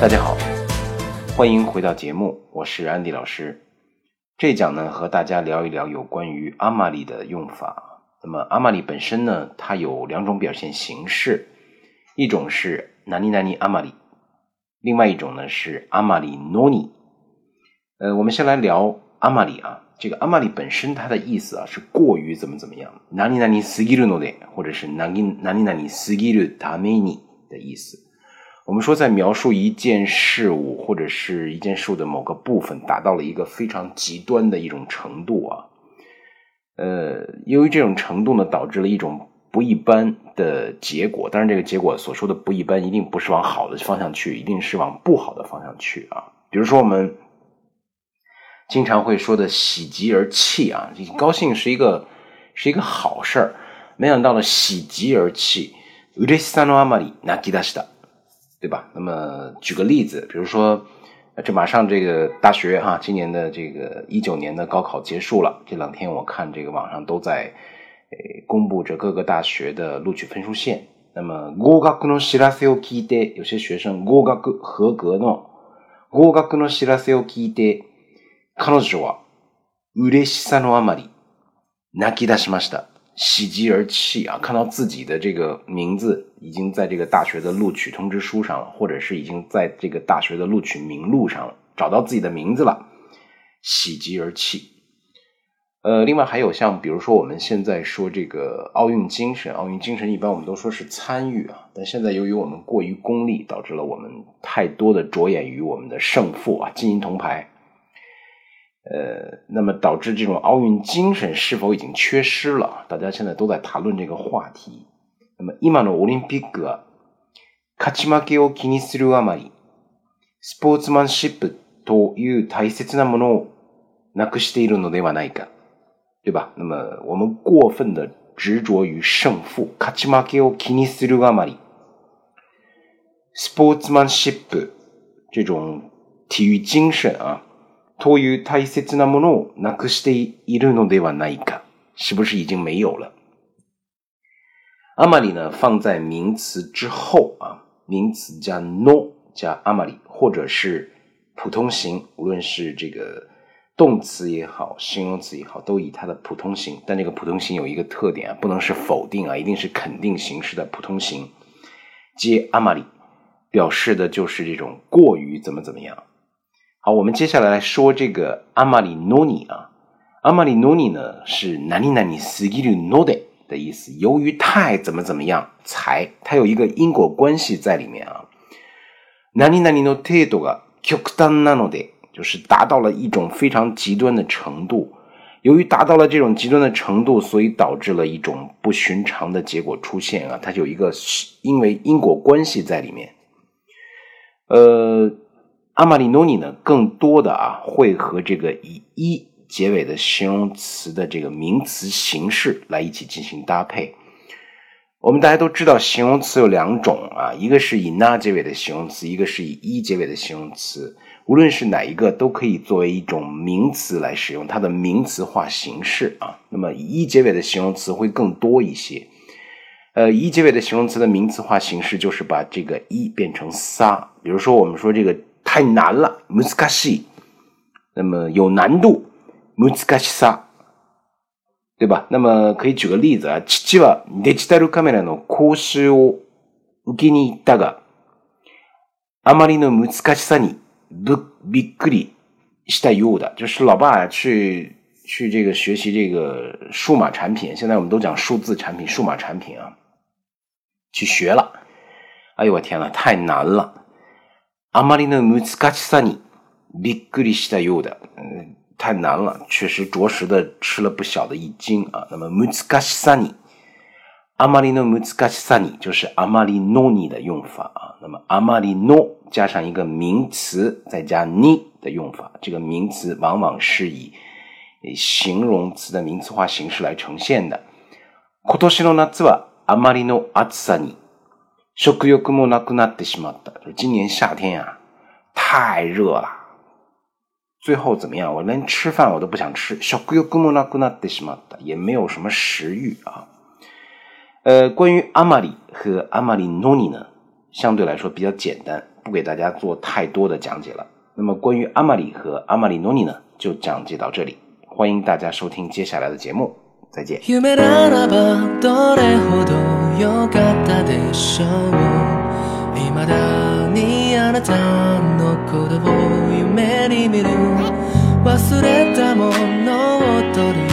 大家好，欢迎回到节目，我是安迪老师。这一讲呢，和大家聊一聊有关于阿玛里的用法。那么阿玛里本身呢，它有两种表现形式，一种是南尼南尼阿玛里，另外一种呢是阿玛里诺尼。呃，我们先来聊阿玛里啊。这个阿玛里本身它的意思啊是过于怎么怎么样，南尼南尼斯ギル诺的，或者是南尼南尼南尼斯ギルタメニ的意思。 我们说，在描述一件事物或者是一件事物的某个部分达到了一个非常极端的一种程度啊，呃，由于这种程度呢，导致了一种不一般的结果。当然，这个结果所说的不一般，一定不是往好的方向去，一定是往不好的方向去啊。比如说，我们。经常会说的喜极而泣啊，高兴是一个是一个好事儿，没想到呢喜极而泣，对吧？那么举个例子，比如说这马上这个大学哈，今年的这个一九年的高考结束了，这两天我看这个网上都在呃公布着各个大学的录取分数线。那么合格の知らせを聞いて，有些学生合格合格の合格の知らせを聞いて。彼女は嬉しさのあまり泣き出しました。 喜极而泣啊！看到自己的这个名字已经在这个大学的录取通知书上了，或者是已经在这个大学的录取名录上了，找到自己的名字了，喜极而泣。呃，另外还有像比如说我们现在说这个奥运精神，奥运精神一般我们都说是参与啊，但现在由于我们过于功利，导致了我们太多的着眼于我们的胜负啊，金银铜牌。呃，那么导致这种奥运精神是否已经缺失了？大家现在都在谈论这个话题。那么今のオリンピックは勝ち負けを気にするあまり、スポーツマンシップという大切なものをなくしているのではないか，对吧？那么我们过分的执着于胜负，勝ち負けを気にするあまり、スポーツマンシップ这种体育精神啊。 という大切なものをなくしているのではないか？是不是已经没有了？阿玛里呢，放在名词之后啊，名词加 no 加阿玛里，或者是普通形，无论是这个动词也好，形容词也好，都以它的普通形。但这个普通形有一个特点啊，不能是否定啊，一定是肯定形式的普通形。接阿玛里，表示的就是这种过于怎么怎么样。 好，我们接下来来说这个阿玛里诺尼啊，阿玛里诺尼呢是南尼南尼斯基鲁诺德的意思。由于太怎么怎么样才，它有一个因果关系在里面啊。南尼南尼诺特多个極端なので，就是达到了一种非常极端的程度。由于达到了这种极端的程度，所以导致了一种不寻常的结果出现啊。它有一个因为因果关系在里面，呃。 阿玛里诺尼呢，更多的啊会和这个以一结尾的形容词的这个名词形式来一起进行搭配。我们大家都知道，形容词有两种啊，一个是以 na 结尾的形容词，一个是以一结尾的形容词。无论是哪一个，都可以作为一种名词来使用，它的名词化形式啊。那么以一结尾的形容词会更多一些。呃，一结尾的形容词的名词化形式就是把这个一变成撒，比如说我们说这个。太难了，難しい。那么有难度，難しさ，对吧？那么可以举个例子啊，父はデジタルカメラの講習を受けに行ったが、あまりの難しさに不びっくりしたようだ。就是老爸去去这个学习这个数码产品，现在我们都讲数字产品、数码产品啊，去学了。哎呦我天呐，太难了！ 阿玛里的難しさにびっくりしたようだ。嗯，太难了，确实着实的吃了不小的一惊啊。那么難しさに，阿玛里の難しさに就是阿玛里诺尼的用法啊。那么阿玛里诺加上一个名词，再加に的用法，这个名词往往是以形容词的名词化形式来呈现的。今年の夏はあまりの暑さに。 食欲もなくなってしまった。就今年夏天呀，太热了。最后怎么样？我连吃饭我都不想吃。食欲もなくなってしまった，也没有什么食欲啊。呃，关于阿玛里和阿玛里诺尼呢，相对来说比较简单。 不给大家做太多的讲解了。那么关于阿玛里和阿玛里诺尼呢，就讲解到这里。欢迎大家收听接下来的节目，再见。 よかったでしょう。未だにあなたのことを夢に見る。忘れたものを取り